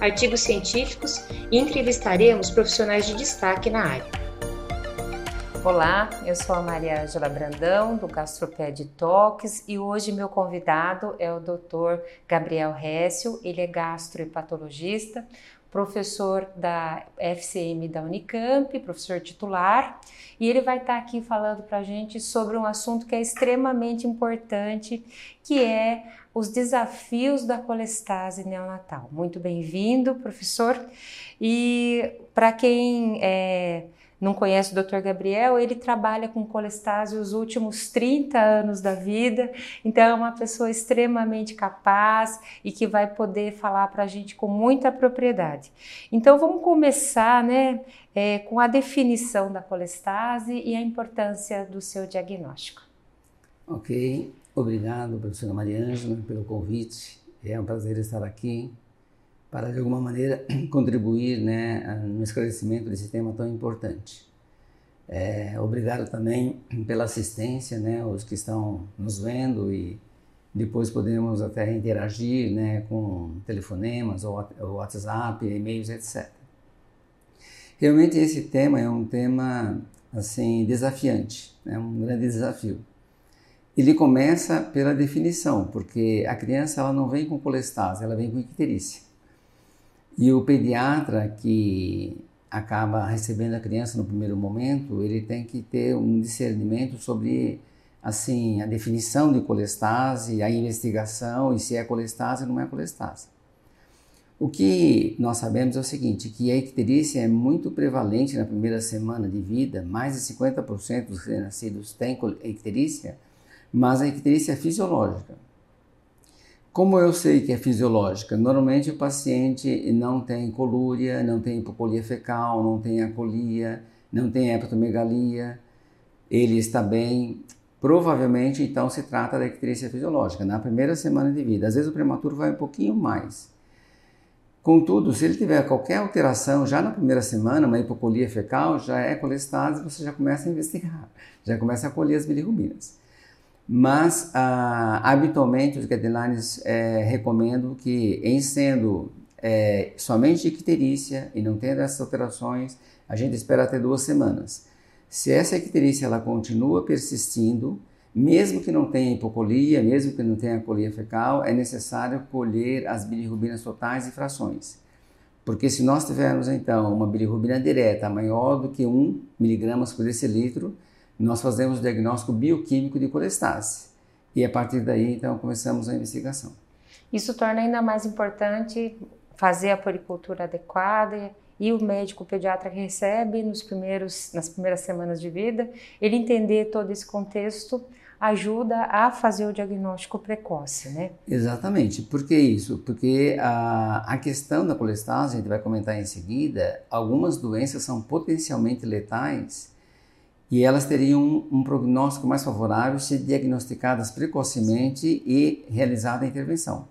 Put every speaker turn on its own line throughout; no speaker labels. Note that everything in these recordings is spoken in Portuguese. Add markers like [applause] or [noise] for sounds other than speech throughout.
artigos científicos e entrevistaremos profissionais de destaque na área.
Olá, eu sou a Maria Ângela Brandão, do Gastroped Talks, e hoje meu convidado é o Dr. Gabriel Récio, ele é gastroepatologista, professor da FCM da Unicamp, professor titular, e ele vai estar aqui falando para a gente sobre um assunto que é extremamente importante, que é os desafios da colestase neonatal. Muito bem-vindo, professor. E para quem é, não conhece o Dr. Gabriel, ele trabalha com colestase os últimos 30 anos da vida, então é uma pessoa extremamente capaz e que vai poder falar para a gente com muita propriedade. Então vamos começar né, é, com a definição da colestase e a importância do seu diagnóstico.
Ok, Obrigado, professora Maria Ângela, pelo convite. É um prazer estar aqui para, de alguma maneira, [clears throat] contribuir né, no esclarecimento desse tema tão importante. É, obrigado também pela assistência, né, os que estão nos vendo e depois podemos até interagir né, com telefonemas ou, WhatsApp, e-mails, etc. Realmente esse tema é um tema assim desafiante, é um grande desafio ele começa pela definição, porque a criança ela não vem com colestase, ela vem com icterícia. E o pediatra que acaba recebendo a criança no primeiro momento, ele tem que ter um discernimento sobre assim a definição de colestase, a investigação e se é colestase ou não é colestase. O que nós sabemos é o seguinte, que a icterícia é muito prevalente na primeira semana de vida, mais de 50% dos nascidos têm icterícia, mas a icterícia é fisiológica. Como eu sei que é fisiológica? Normalmente o paciente não tem colúria, não tem hipocolia fecal, não tem acolia, não tem hepatomegalia, ele está bem. Provavelmente, então, se trata da icterícia fisiológica, na primeira semana de vida. Às vezes o prematuro vai um pouquinho mais. Contudo, se ele tiver qualquer alteração já na primeira semana, uma hipocolia fecal, já é colestase, você já começa a investigar, já começa a colher as bilirrubinas mas ah, habitualmente os guidelines é, recomendam que, em sendo é, somente icterícia e não tendo essas alterações, a gente espera até duas semanas. Se essa icterícia ela continua persistindo, mesmo que não tenha hipocolia, mesmo que não tenha colia fecal, é necessário colher as bilirrubinas totais e frações. Porque se nós tivermos então uma bilirrubina direta maior do que 1 miligramas por decilitro, nós fazemos o diagnóstico bioquímico de colestase. E a partir daí, então, começamos a investigação.
Isso torna ainda mais importante fazer a poricultura adequada e o médico pediatra que recebe nos primeiros, nas primeiras semanas de vida, ele entender todo esse contexto ajuda a fazer o diagnóstico precoce, né?
Exatamente. Por que isso? Porque a, a questão da colestase, a gente vai comentar em seguida, algumas doenças são potencialmente letais e elas teriam um, prognóstico mais favorável se diagnosticadas precocemente e realizada a intervenção.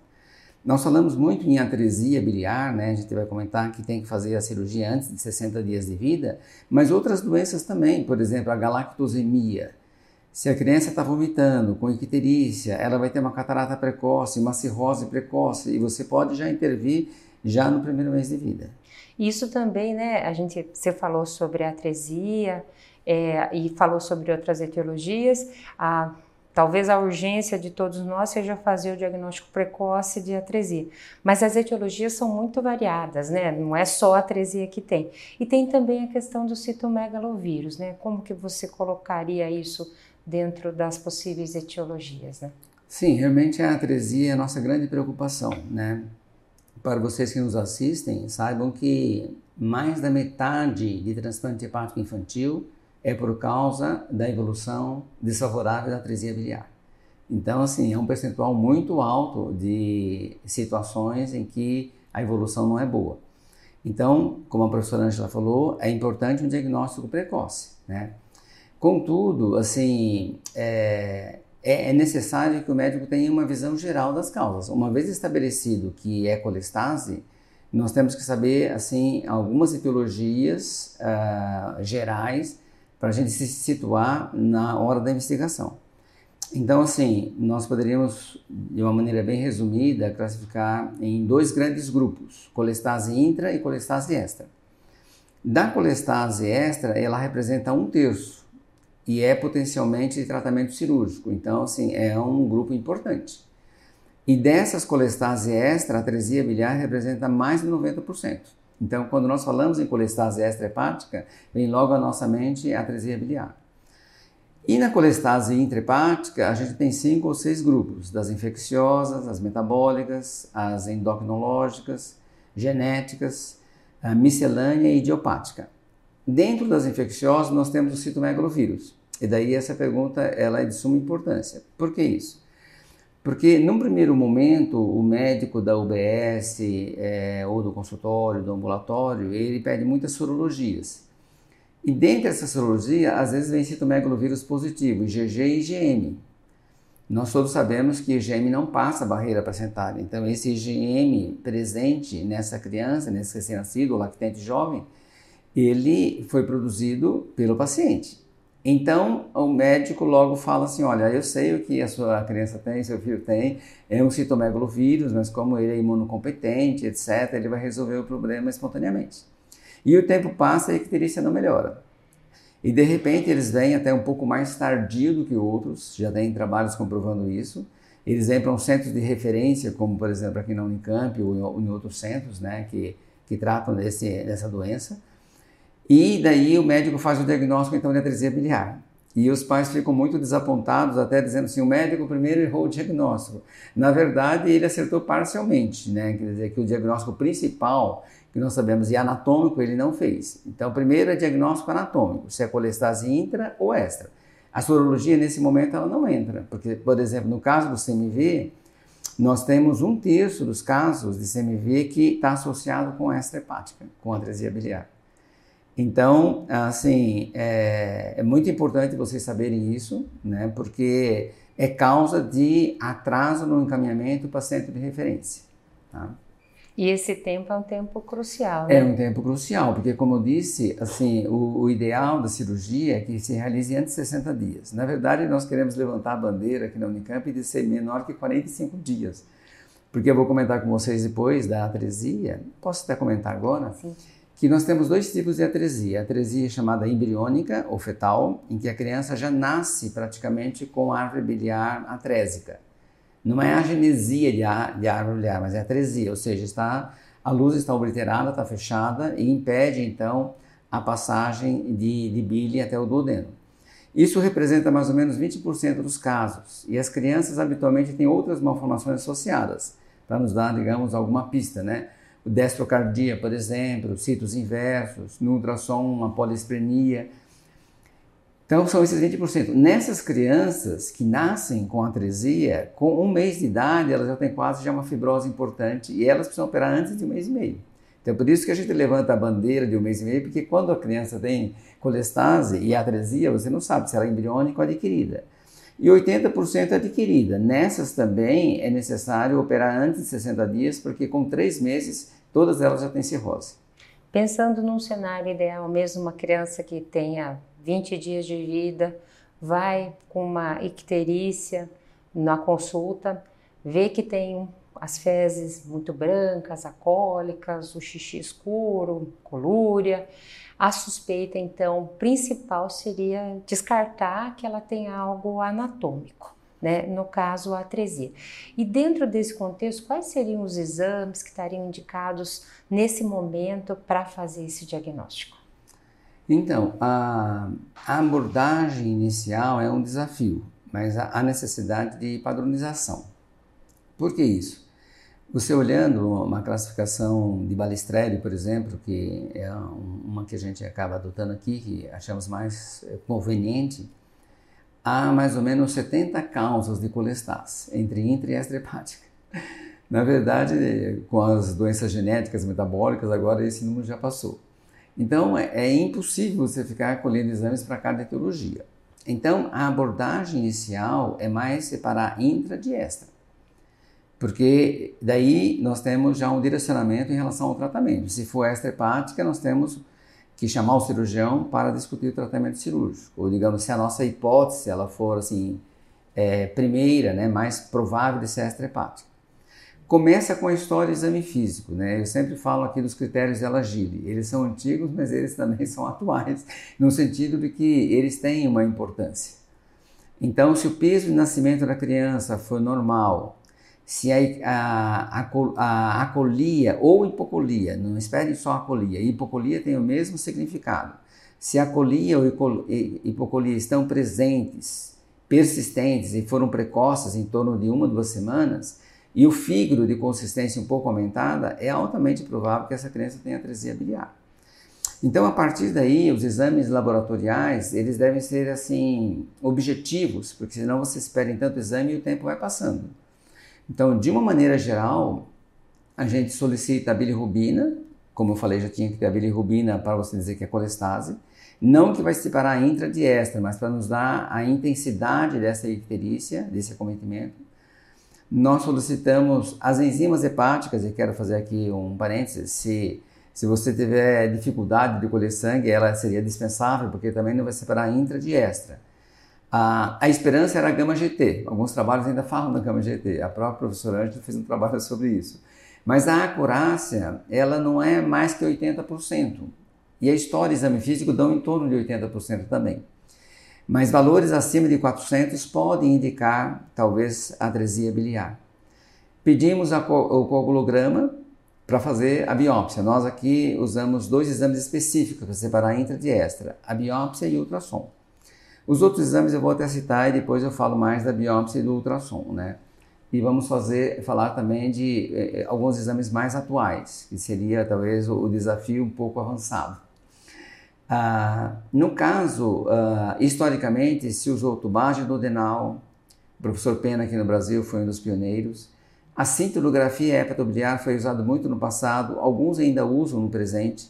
Nós falamos muito em atresia biliar, né? A gente vai comentar que tem que fazer a cirurgia antes de 60 dias de vida, mas outras doenças também, por exemplo, a galactosemia. Se a criança está vomitando com icterícia, ela vai ter uma catarata precoce, uma cirrose precoce, e você pode já intervir já no primeiro mês de vida.
Isso também, né? A gente, você falou sobre atresia, é, e falou sobre outras etiologias. A, talvez a urgência de todos nós seja fazer o diagnóstico precoce de atresia. Mas as etiologias são muito variadas, né? Não é só a atresia que tem. E tem também a questão do citomegalovírus, né? Como que você colocaria isso dentro das possíveis etiologias, né?
Sim, realmente a atresia é a nossa grande preocupação, né? Para vocês que nos assistem, saibam que mais da metade de transplante hepático infantil é por causa da evolução desfavorável da atresia biliar. Então, assim, é um percentual muito alto de situações em que a evolução não é boa. Então, como a professora Angela falou, é importante um diagnóstico precoce, né? Contudo, assim, é, é, é necessário que o médico tenha uma visão geral das causas. Uma vez estabelecido que é colestase, nós temos que saber, assim, algumas etiologias uh, gerais para a gente se situar na hora da investigação. Então, assim, nós poderíamos, de uma maneira bem resumida, classificar em dois grandes grupos, colestase intra e colestase extra. Da colestase extra, ela representa um terço e é potencialmente de tratamento cirúrgico. Então, assim, é um grupo importante. E dessas colestase extra, a atresia biliar representa mais de 90%. Então, quando nós falamos em colestase extra hepática, vem logo à nossa mente a atresia biliar. E na colestase intrahepática, a gente tem cinco ou seis grupos, das infecciosas, as metabólicas, as endocrinológicas, genéticas, miscelânea e idiopática. Dentro das infecciosas, nós temos o citomegalovírus. E daí essa pergunta ela é de suma importância. Por que isso? Porque, num primeiro momento, o médico da UBS, é, ou do consultório, do ambulatório, ele pede muitas sorologias. E dentre essa sorologia, às vezes vem citomegalovírus positivo, IgG e IgM. Nós todos sabemos que IgM não passa a barreira placentária. Então, esse IgM presente nessa criança, nesse recém-nascido, lactente jovem, ele foi produzido pelo paciente. Então, o médico logo fala assim: olha, eu sei o que a sua criança tem, seu filho tem, é um citomegalovírus, mas como ele é imunocompetente, etc., ele vai resolver o problema espontaneamente. E o tempo passa e a icterícia não melhora. E de repente eles vêm até um pouco mais tardio do que outros, já tem trabalhos comprovando isso. Eles vêm para um centro de referência, como por exemplo aqui na Unicamp ou em outros centros né, que, que tratam desse, dessa doença. E daí o médico faz o diagnóstico então de atresia biliar. E os pais ficam muito desapontados, até dizendo assim: o médico primeiro errou o diagnóstico. Na verdade, ele acertou parcialmente, né? Quer dizer, que o diagnóstico principal que nós sabemos e anatômico ele não fez. Então, primeiro é diagnóstico anatômico, se é colestase intra ou extra. A sorologia, nesse momento, ela não entra, porque, por exemplo, no caso do CMV, nós temos um terço dos casos de CMV que está associado com extra hepática, com atresia biliar. Então, assim, é, é, muito importante vocês saberem isso, né? Porque é causa de atraso no encaminhamento para centro de referência. Tá?
E esse tempo é um tempo crucial, né?
É um tempo crucial, porque como eu disse, assim, o, o, ideal da cirurgia é que se realize antes de 60 dias. Na verdade, nós queremos levantar a bandeira aqui na Unicamp de ser menor que 45 dias. Porque eu vou comentar com vocês depois da atresia, posso até comentar agora? Sim que nós temos dois tipos de atresia. A atresia chamada embriônica ou fetal, em que a criança já nasce praticamente com árvore biliar atrésica. Não é a genesia de, de árvore biliar, mas é atresia, ou seja, está, a luz está obliterada, está fechada e impede então a passagem de, de bile até o duodeno. Isso representa mais ou menos 20% dos casos e as crianças habitualmente têm outras malformações associadas, para nos dar, digamos, alguma pista, né? Destrocardia, por exemplo, citos inversos, no ultrassom, uma polisprenia. Então, são esses 20%. Nessas crianças que nascem com atresia, com um mês de idade, elas já têm quase já uma fibrose importante e elas precisam operar antes de um mês e meio. Então, por isso que a gente levanta a bandeira de um mês e meio, porque quando a criança tem colestase e atresia, você não sabe se ela é embriônica ou adquirida. E 80% é adquirida. Nessas também é necessário operar antes de 60 dias, porque com três meses todas elas já têm cirrose.
Pensando num cenário ideal, mesmo uma criança que tenha 20 dias de vida, vai com uma icterícia na consulta, vê que tem as fezes muito brancas, acólicas, o xixi escuro, colúria, a suspeita, então, principal seria descartar que ela tem algo anatômico. Né? no caso a atresia. E dentro desse contexto, quais seriam os exames que estariam indicados nesse momento para fazer esse diagnóstico?
Então, a, a, abordagem inicial é um desafio, mas há necessidade de padronização. Por que isso? Você olhando uma classificação de Balistrelli, por exemplo, que é uma que a gente acaba adotando aqui, que achamos mais eh, conveniente, há mais ou menos 70 causas de colestase, entre intra e extrahepática. [laughs] Na verdade, com as doenças genéticas metabólicas, agora esse número já passou. Então, é, é impossível você ficar colhendo exames para cada etiologia. Então, a abordagem inicial é mais separar intra de extra. Porque daí nós temos já um direcionamento em relação ao tratamento. Se for extra hepática, nós temos que chamar o cirurgião para discutir o tratamento cirúrgico. Ou digamos, se a nossa hipótese ela for assim, é, primeira, né, mais provável de ser extra hepática. Começa com a história do exame físico, né? Eu sempre falo aqui dos critérios de Elagile. Eles são antigos, mas eles também [laughs] são atuais, no sentido de que eles têm uma importância. Então, se o peso de nascimento da criança for normal, se a, a, a, acolia ou hipocolia, não espere só acolia, hipocolia tem o mesmo significado. Se a colia ou hipocolia estão presentes, persistentes e foram precoces em torno de uma, duas semanas, e o fígado de consistência um pouco aumentada, é altamente provável que essa criança tenha atresia biliar. Então, a partir daí, os exames laboratoriais, eles devem ser, assim, objetivos, porque senão você espera em tanto exame e o tempo vai passando. Então, de uma maneira geral, a gente solicita a bilirrubina, como eu falei, já tinha que ter a bilirrubina para você dizer que é colestase, não que vai separar intra de extra, mas para nos dar a intensidade dessa icterícia, desse acometimento, nós solicitamos as enzimas hepáticas, e quero fazer aqui um parênteses, se, se você tiver dificuldade de colher sangue, ela seria dispensável, porque também não vai separar intra de extra. A, a esperança era a gama GT, alguns trabalhos ainda falam da gama GT, a própria professora Ângela fez um trabalho sobre isso. Mas a acurácia, ela não é mais que 80%. E a história e exame físico dão em torno de 80% também. Mas valores acima de 400 podem indicar, talvez, atresia biliar. Pedimos co o coagulograma para fazer a biópsia. Nós aqui usamos dois exames específicos para separar intra de extra, a biópsia e o ultrassom. Os outros exames eu vou até citar e depois eu falo mais da biópsia e do ultrassom, né? E vamos fazer, falar também de eh, alguns exames mais atuais, que seria talvez o, o desafio um pouco avançado. Ah, no caso, ah, historicamente, se usou tubagem duodenal, o professor Pena aqui no Brasil foi um dos pioneiros. A cintilografia hepatobiliar foi usada muito no passado, alguns ainda usam no presente,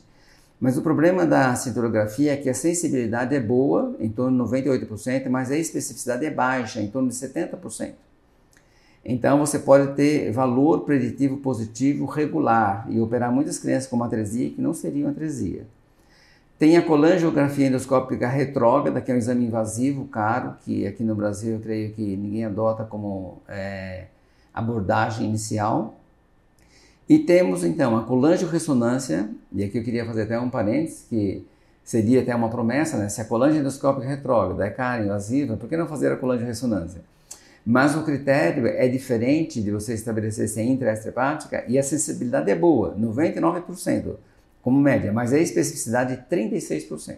mas o problema da cintilografia é que a sensibilidade é boa, em torno de 98%, mas a especificidade é baixa, em torno de 70%. Então você pode ter valor preditivo positivo regular e operar muitas crianças com atresia que não seriam atresia. Tem a colangiografia endoscópica retrógrada, que é um exame invasivo, caro, que aqui no Brasil eu creio que ninguém adota como é, abordagem inicial. E temos então a colangiorressonância, e aqui eu queria fazer até um parênteses, que seria até uma promessa, né? Se a colange endoscópica retrógrada é cara, invasiva, por que não fazer a colangiorressonância? Mas o critério é diferente de você estabelecer se é intraextrahepática e a sensibilidade é boa, 99% como média, mas a especificidade é 36%.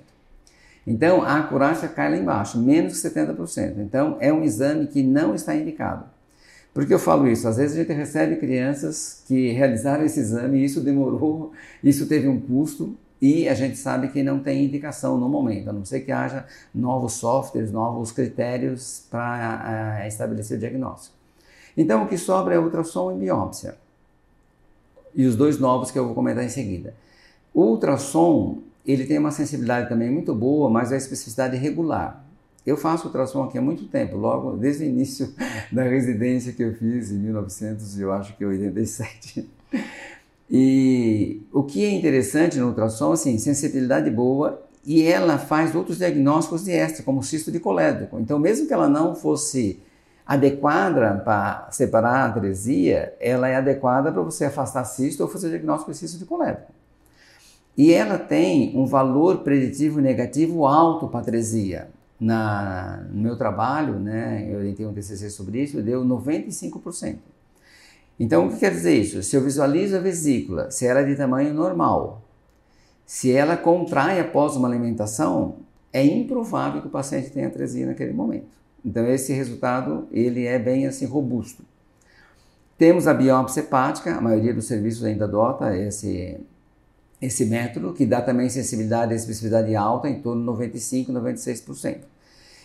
Então, a acurácia cai lá embaixo, menos que 70%. Então, é um exame que não está indicado. Por que eu falo isso? Às vezes a gente recebe crianças que realizaram esse exame e isso demorou, [laughs] isso teve um custo e a gente sabe que não tem indicação no momento, a não ser que haja novos softwares, novos critérios para uh, estabelecer o diagnóstico. Então, o que sobra é ultrassom e biópsia. E os dois novos que eu vou comentar em seguida. O ultrassom, ele tem uma sensibilidade também muito boa, mas a especificidade regular. Eu faço ultrassom aqui há muito tempo, logo desde o início [laughs] da residência que eu fiz em 1900, eu acho que 87. E o que é interessante no ultrassom, assim, sensibilidade boa e ela faz outros diagnósticos de extra, como cisto de colédoco. Então, mesmo que ela não fosse adequada para separar a atresia, ela é adequada para você afastar cisto ou fazer diagnóstico de cisto de colédoco. E ela tem um valor preditivo negativo alto para atresia. Na, no meu trabalho, né, eu orientei um TCC sobre isso, deu 95%. Então, o que quer dizer isso? Se eu visualizo a vesícula, se ela é de tamanho normal, se ela contrai após uma alimentação, é improvável que o paciente tenha atresia naquele momento. Então, esse resultado, ele é bem assim, robusto. Temos a biópsia hepática, a maioria dos serviços ainda adota esse, esse método, que dá também sensibilidade e especificidade alta, em torno de 95, 96%.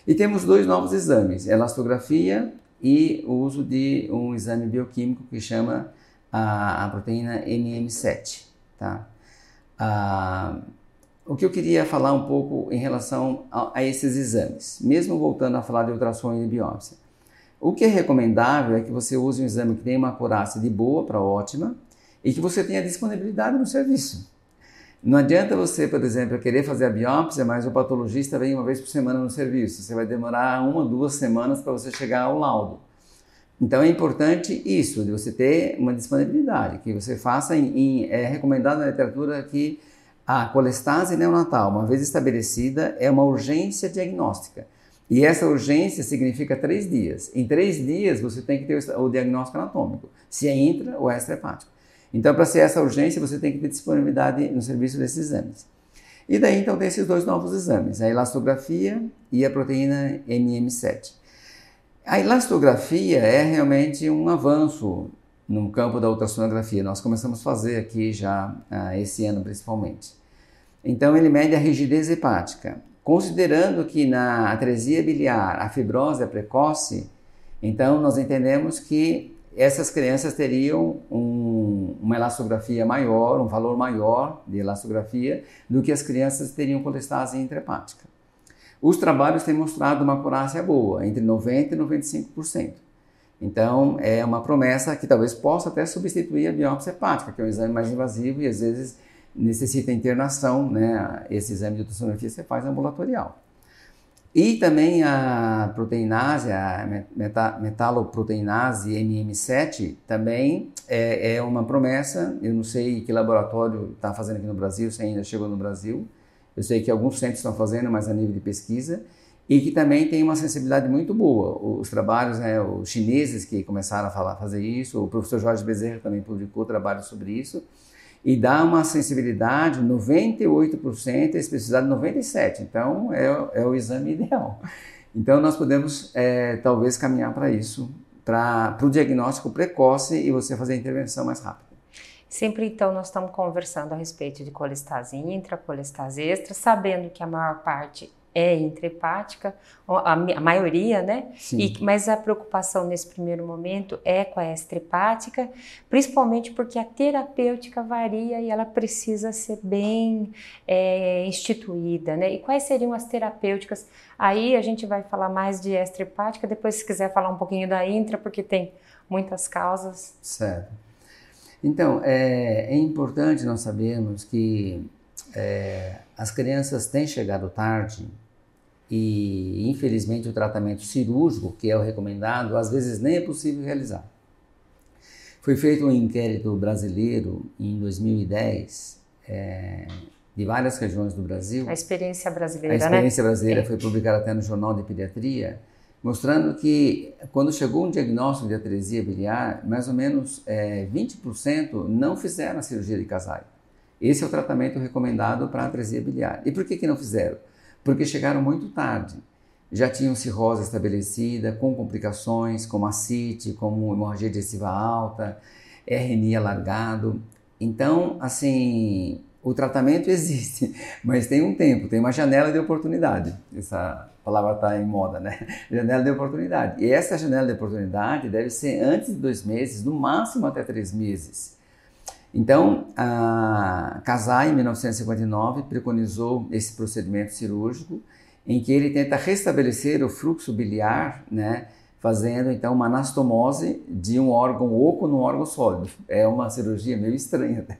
E temos dois novos exames, elastografia e o uso de um exame bioquímico que chama a, a proteína MM7, tá? Ah, o que eu queria falar um pouco em relação a, a, esses exames, mesmo voltando a falar de ultrassom e biópsia. O que é recomendável é que você use um exame que tenha uma acurácia de boa para ótima e que você tenha disponibilidade no serviço. Não adianta você, por exemplo, querer fazer a biópsia, mas o patologista vem uma vez por semana no serviço. Você vai demorar uma, duas semanas para você chegar ao laudo. Então é importante isso, de você ter uma disponibilidade, que você faça em, em é recomendado na literatura que a colestase neonatal, uma vez estabelecida, é uma urgência diagnóstica. E essa urgência significa três dias. Em três dias você tem que ter o diagnóstico anatômico, se é intra ou extra-hepático. Então, para ser essa urgência, você tem que ter disponibilidade no serviço desses exames. E daí, então, tem esses dois novos exames, a elastografia e a proteína MM7. A elastografia é realmente um avanço no campo da ultrassonografia. Nós começamos a fazer aqui já uh, esse ano, principalmente. Então, ele mede a rigidez hepática. Considerando que na atresia biliar a fibrose é precoce, então nós entendemos que essas crianças teriam um, uma elastografia maior, um valor maior de elastografia do que as crianças teriam colestase intrahepática. Os trabalhos têm mostrado uma acurácia boa, entre 90% e 95%. Então, é uma promessa que talvez possa até substituir a biópsia hepática, que é um exame mais invasivo e às vezes necessita internação, né? Esse exame de ultrassonografia você faz ambulatorial. E também a proteinase, a meta, metaloproteinase MM7, também é, é, uma promessa. Eu não sei que laboratório está fazendo aqui no Brasil, se ainda chegou no Brasil. Eu sei que alguns centros estão fazendo, mas a nível de pesquisa. E que também tem uma sensibilidade muito boa. Os trabalhos, né, os chineses que começaram a falar, fazer isso, o professor Jorge Bezerra também publicou trabalhos sobre isso e dá uma sensibilidade 98% e especificidade 97%. Então, é, é o exame ideal. Então, nós podemos é, talvez caminhar para isso, para o diagnóstico precoce e você fazer a intervenção mais rápida.
Sempre então nós estamos conversando a respeito de colestase intra, colestase extra, sabendo que a maior parte é intrahepática, a, a maioria, né? E, mas a preocupação nesse primeiro momento é com a extrahepática, principalmente porque a terapêutica varia e ela precisa ser bem é, instituída, né? E quais seriam as terapêuticas? Aí a gente vai falar mais de extrahepática, depois se quiser falar um pouquinho da intra, porque tem muitas causas.
Certo. Então, é, é importante nós sabermos que é, as crianças têm chegado tarde e infelizmente o tratamento cirúrgico, que é o recomendado, às vezes nem é possível realizar. Foi feito um inquérito brasileiro em 2010 é, de várias regiões do Brasil.
A experiência brasileira,
A experiência
né?
brasileira é. foi publicada até no Jornal de Pediatria, mostrando que quando chegou um diagnóstico de atresia biliar, mais ou menos é, 20% não fizeram a cirurgia de casário. Esse é o tratamento recomendado para atresia biliar. E por que, que não fizeram? porque chegaram muito tarde. Já tinham cirrose estabelecida, com complicações como ascite, como hemorragia digestiva alta, RNI alargado. Então, assim, o tratamento [laughs] existe, mas tem um tempo, tem uma janela de oportunidade. Essa palavra está em moda, né? [laughs] Janela de oportunidade. E essa janela de oportunidade deve ser antes de dois meses, no máximo até três meses. Então, Casai, em 1959, preconizou esse procedimento cirúrgico em que ele tenta restabelecer o fluxo biliar, né, fazendo então uma anastomose de um órgão oco no órgão sólido. É uma cirurgia meio estranha. Né?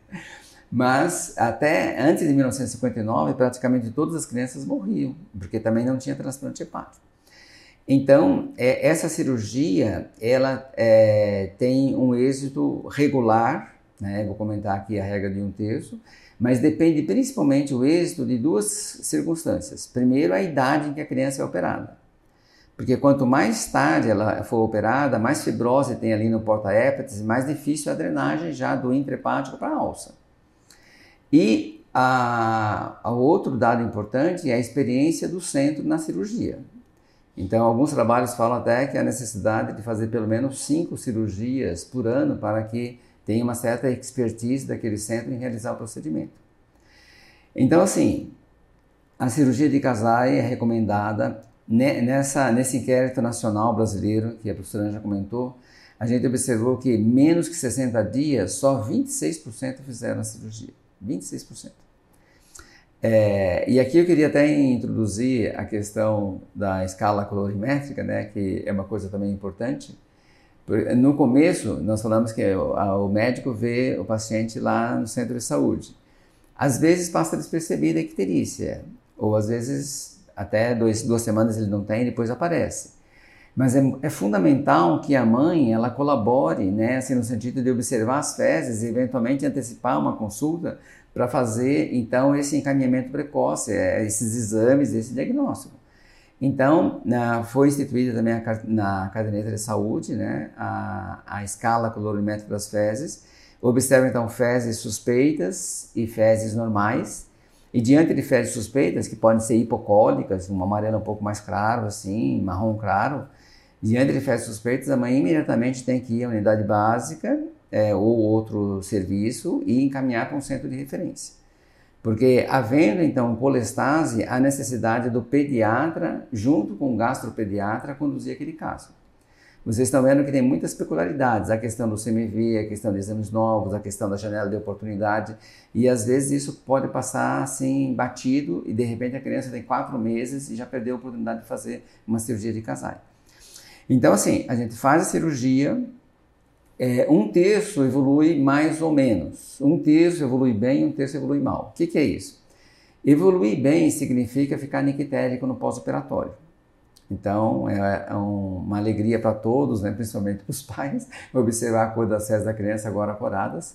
Mas até antes de 1959, praticamente todas as crianças morriam, porque também não tinha transplante hepático. Então, é, essa cirurgia, ela é, tem um êxito regular, né? Vou comentar aqui a regra de um terço, mas depende principalmente o êxito de duas circunstâncias. Primeiro, a idade em que a criança é operada. Porque quanto mais tarde ela for operada, mais fibrose tem ali no porta-hépatese, mais difícil a drenagem já do intrahepático para a alça. E a, a outro dado importante é a experiência do centro na cirurgia. Então, alguns trabalhos falam até que a necessidade de fazer pelo menos cinco cirurgias por ano para que tem uma certa expertise daquele centro em realizar o procedimento. Então, assim, a cirurgia de casais é recomendada nessa, nesse inquérito nacional brasileiro, que a professora já comentou, a gente observou que menos que 60 dias, só 26% fizeram a cirurgia. 26%. É, e aqui eu queria até introduzir a questão da escala colorimétrica, né, que é uma coisa também importante. No começo, nós falamos que o médico vê o paciente lá no centro de saúde. Às vezes passa despercebida a icterícia, ou às vezes até dois, duas semanas ele não tem e depois aparece. Mas é, é, fundamental que a mãe ela colabore, né, assim, no sentido de observar as fezes e eventualmente antecipar uma consulta para fazer então esse encaminhamento precoce, é, esses exames, esse diagnóstico. Então, na, foi instituída também a, na caderneta de saúde né, a, a escala colorimétrica das fezes. Observa então fezes suspeitas e fezes normais. E diante de fezes suspeitas, que podem ser hipocólicas, um amarelo um pouco mais claro, assim, marrom claro, diante de fezes suspeitas, a mãe imediatamente tem que ir à unidade básica é, ou outro serviço e encaminhar para um centro de referência. Porque havendo então colestase, há necessidade do pediatra, junto com o gastropediatra, conduzir aquele caso. Vocês estão vendo que tem muitas peculiaridades, a questão do CMV, a questão de exames novos, a questão da janela de oportunidade, e às vezes isso pode passar assim batido e de repente a criança tem quatro meses e já perdeu a oportunidade de fazer uma cirurgia de casais. Então assim, a gente faz a cirurgia, é, um terço evolui mais ou menos. Um terço evolui bem, um terço evolui mal. O que, que é isso? Evoluir bem significa ficar nictérico no pós-operatório. Então, é, é uma alegria para todos, né, principalmente para os [laughs] pais, observar a cor das células da criança agora coradas.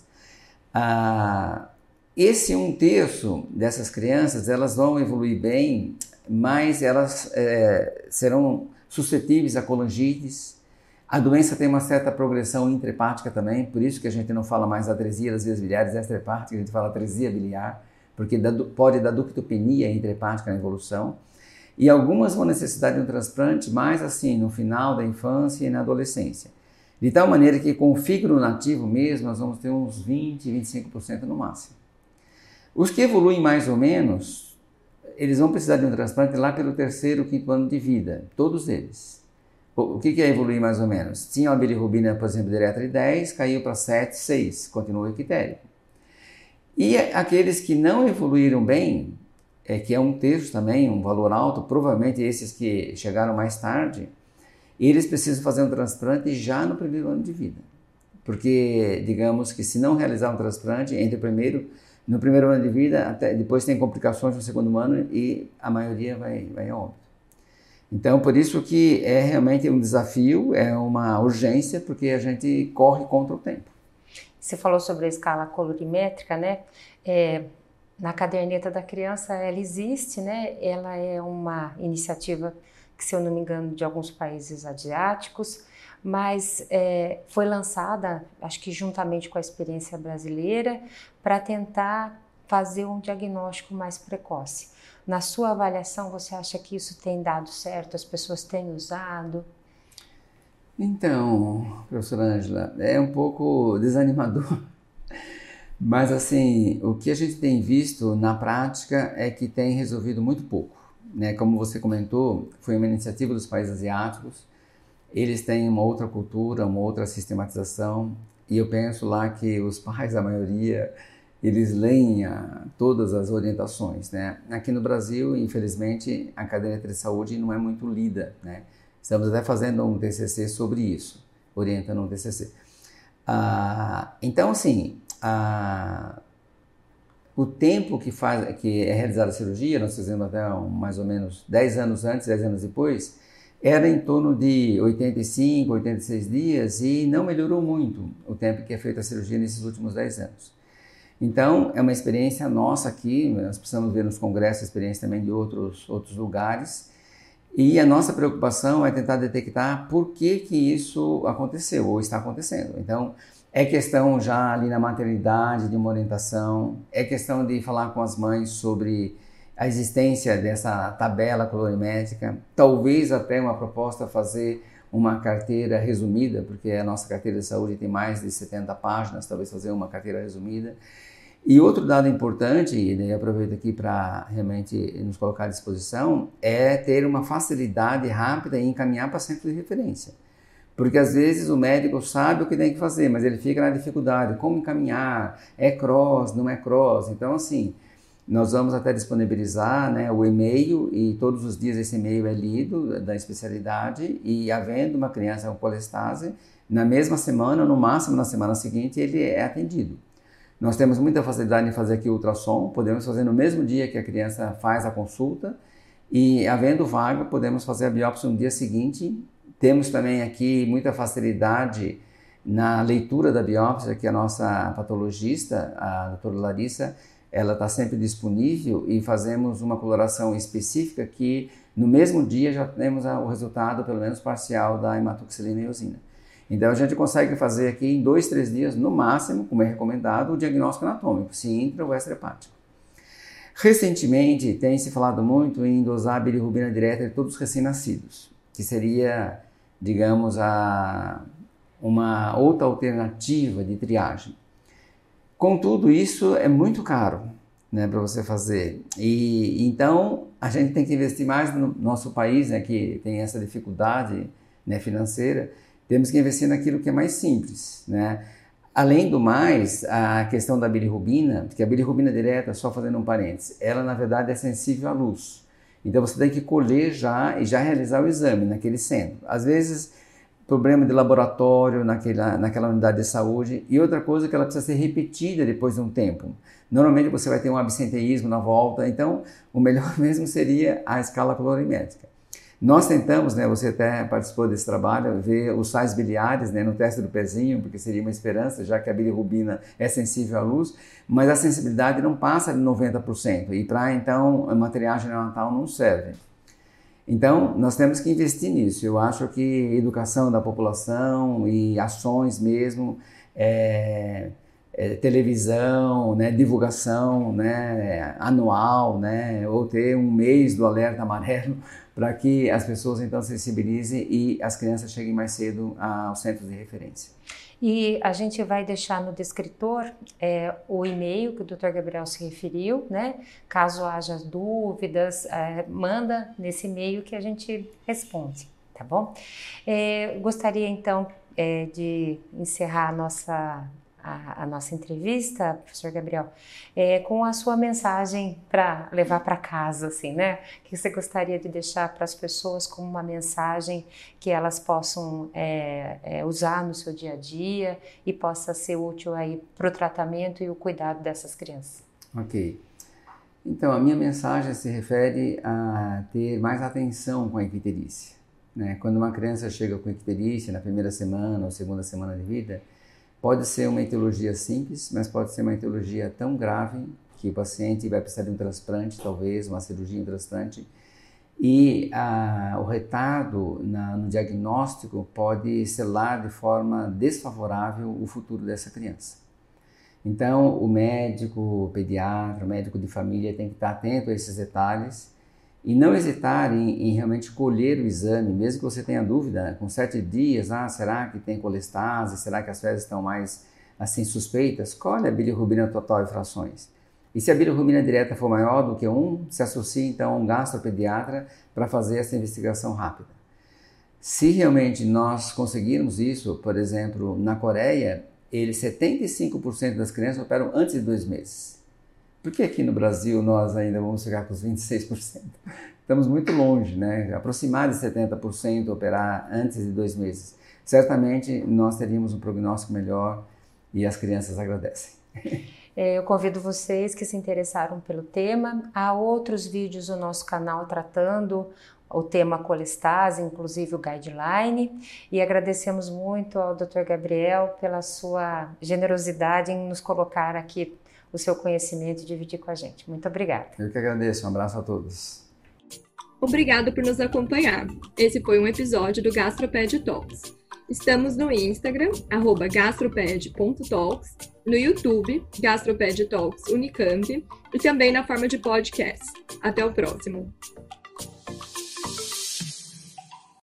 Ah, esse um terço dessas crianças, elas vão evoluir bem, mas elas é, serão suscetíveis a colangites, a doença tem uma certa progressão intrahepática também, por isso que a gente não fala mais atresia das vias biliares extrahepáticas, a gente fala atresia biliar, porque pode dar ductopenia intrahepática na evolução. E algumas vão necessitar de um transplante mais assim, no final da infância e na adolescência. De tal maneira que com o fígado nativo mesmo, nós vamos ter uns 20, 25% no máximo. Os que evoluem mais ou menos, eles vão precisar de um transplante lá pelo terceiro, quinto ano de vida, todos eles. O que é evoluir mais ou menos? Tinha uma bilirrubina, por exemplo, direta de 10, caiu para 7, 6, continua equitérico. E aqueles que não evoluíram bem, é, que é um terço também, um valor alto, provavelmente esses que chegaram mais tarde, eles precisam fazer um transplante já no primeiro ano de vida. Porque, digamos que se não realizar um transplante entre o primeiro, no primeiro ano de vida, até, depois tem complicações no segundo ano e a maioria vai, vai óbito. Então, por isso que é realmente um desafio, é uma urgência, porque a gente corre contra o tempo.
Você falou sobre a escala colorimétrica, né? É, na caderneta da criança, ela existe, né? Ela é uma iniciativa que, se eu não me engano, de alguns países asiáticos, mas é, foi lançada, acho que juntamente com a experiência brasileira, para tentar fazer um diagnóstico mais precoce. Na sua avaliação, você acha que isso tem dado certo? As pessoas têm usado?
Então, professora Ângela, é um pouco [laughs] desanimador. Mas, assim, o que a gente tem visto na prática é que tem resolvido muito pouco. Né? Como você comentou, foi uma iniciativa dos países asiáticos. Eles têm uma outra cultura, uma outra sistematização. E eu penso lá que os pais, a maioria, eles leem a, todas as orientações, né? Aqui no Brasil, infelizmente, a caderneta de saúde não é muito lida, né? Estamos até fazendo um TCC sobre isso, orientando um TCC. Ah, então, assim, ah, o tempo que, faz, que é realizada a cirurgia, nós fizemos até um, mais ou menos 10 anos antes, 10 anos depois, era em torno de 85, 86 dias e não melhorou muito o tempo que é feita a cirurgia nesses últimos 10 anos. Então, é uma experiência nossa aqui, nós precisamos ver nos congressos experiência também de outros, outros lugares. E a nossa preocupação é tentar detectar por que, que isso aconteceu ou está acontecendo. Então, é questão já ali na maternidade de uma orientação, é questão de falar com as mães sobre a existência dessa tabela colorimétrica, talvez até uma proposta fazer uma carteira resumida, porque a nossa carteira de saúde tem mais de 70 páginas, talvez fazer uma carteira resumida. E outro dado importante, e aproveito aqui para realmente nos colocar à disposição, é ter uma facilidade rápida em encaminhar para centro de referência. Porque às vezes o médico sabe o que tem que fazer, mas ele fica na dificuldade, como encaminhar, é cross, não é cross. Então, assim, nós vamos até disponibilizar né, o e-mail e todos os dias esse e-mail é lido da especialidade e havendo uma criança com colestase, na mesma semana, no máximo na semana seguinte, ele é atendido. Nós temos muita facilidade em fazer aqui o ultrassom, podemos fazer no mesmo dia que a criança faz a consulta e, havendo vaga, podemos fazer a biópsia no dia seguinte. Temos também aqui muita facilidade na leitura da biópsia, que a nossa patologista, a doutora Larissa, ela está sempre disponível e fazemos uma coloração específica que no mesmo dia já temos o resultado, pelo menos parcial, da hematoxilina e eosina. Então a gente consegue fazer aqui em dois, três dias, no máximo, como é recomendado, o diagnóstico anatômico, se intra ou extrahepático. Recentemente tem se falado muito em dosar bilirrubina direta de todos os recém-nascidos, que seria, digamos, a, uma outra alternativa de triagem. Contudo, isso é muito caro né, para você fazer. E então a gente tem que investir mais no nosso país, né, que tem essa dificuldade né, financeira temos que investir naquilo que é mais simples, né? Além do mais, a questão da bilirrubina, porque a bilirrubina direta, só fazendo um parênteses, ela na verdade é sensível à luz. Então você tem que colher já e já realizar o exame naquele centro. Às vezes, problema de laboratório naquela, naquela unidade de saúde. E outra coisa que ela precisa ser repetida depois de um tempo. Normalmente você vai ter um absenteísmo na volta, então o melhor [laughs] mesmo seria a escala colorimétrica. Nós tentamos, né, você até participou desse trabalho, ver os sais biliares né, no teste do pezinho, porque seria uma esperança, já que a bilirrubina é sensível à luz, mas a sensibilidade não passa de 90%, e para então uma triagem neonatal não serve. Então, nós temos que investir nisso. Eu acho que educação da população e ações mesmo, é, é, televisão, né, divulgação né, anual, né, ou ter um mês do alerta amarelo [laughs] para que as pessoas então sensibilizem e as crianças cheguem mais cedo aos centros de referência.
E a gente vai deixar no descritor é, o e-mail que o Dr. Gabriel se referiu, né? Caso haja dúvidas, é, manda nesse e-mail que a gente responde, tá bom? É, gostaria então é, de encerrar a nossa a, nossa entrevista, professor Gabriel, é, com a sua mensagem para levar para casa, assim, né? Que você gostaria de deixar para as pessoas como uma mensagem que elas possam é, é, usar no seu dia a dia e possa ser útil aí para o tratamento e o cuidado dessas crianças.
Ok. Então, a minha mensagem se refere a ter mais atenção com a icterícia. Né? Quando uma criança chega com icterícia na primeira semana ou segunda semana de vida, Pode ser uma etiologia simples, mas pode ser uma etiologia tão grave que o paciente vai precisar de um transplante, talvez, uma cirurgia em transplante. E ah, o retardo na, no diagnóstico pode selar de forma desfavorável o futuro dessa criança. Então, o médico, o pediatra, o médico de família tem que estar atento a esses detalhes e não hesitar em, em, realmente colher o exame, mesmo que você tenha dúvida, né? com sete dias, ah, será que tem colestase, será que as fezes estão mais assim suspeitas? Colhe a bilirrubina total e frações. E se a bilirrubina direta for maior do que um, se associe então a um gastropediatra para fazer essa investigação rápida. Se realmente nós conseguirmos isso, por exemplo, na Coreia, eles 75% das crianças operam antes de dois meses. Por que aqui no Brasil nós ainda vamos chegar com os 26%? Estamos muito longe, né? Aproximar de 70% operar antes de dois meses. Certamente nós teríamos um prognóstico melhor e as crianças agradecem. [laughs]
É, eu convido vocês que se interessaram pelo tema. Há outros vídeos no nosso canal tratando o tema colestase, inclusive o guideline, e agradecemos muito ao Dr. Gabriel pela sua generosidade em nos colocar aqui o seu conhecimento e dividir com a gente. Muito obrigada.
Eu que agradeço. Um abraço a todos.
Obrigado por nos acompanhar. Esse foi um episódio do Gastroped Talks. Estamos no Instagram, gastroped.talks, no YouTube, Gastroped Talks Unicamp, e também na forma de podcast. Até o próximo!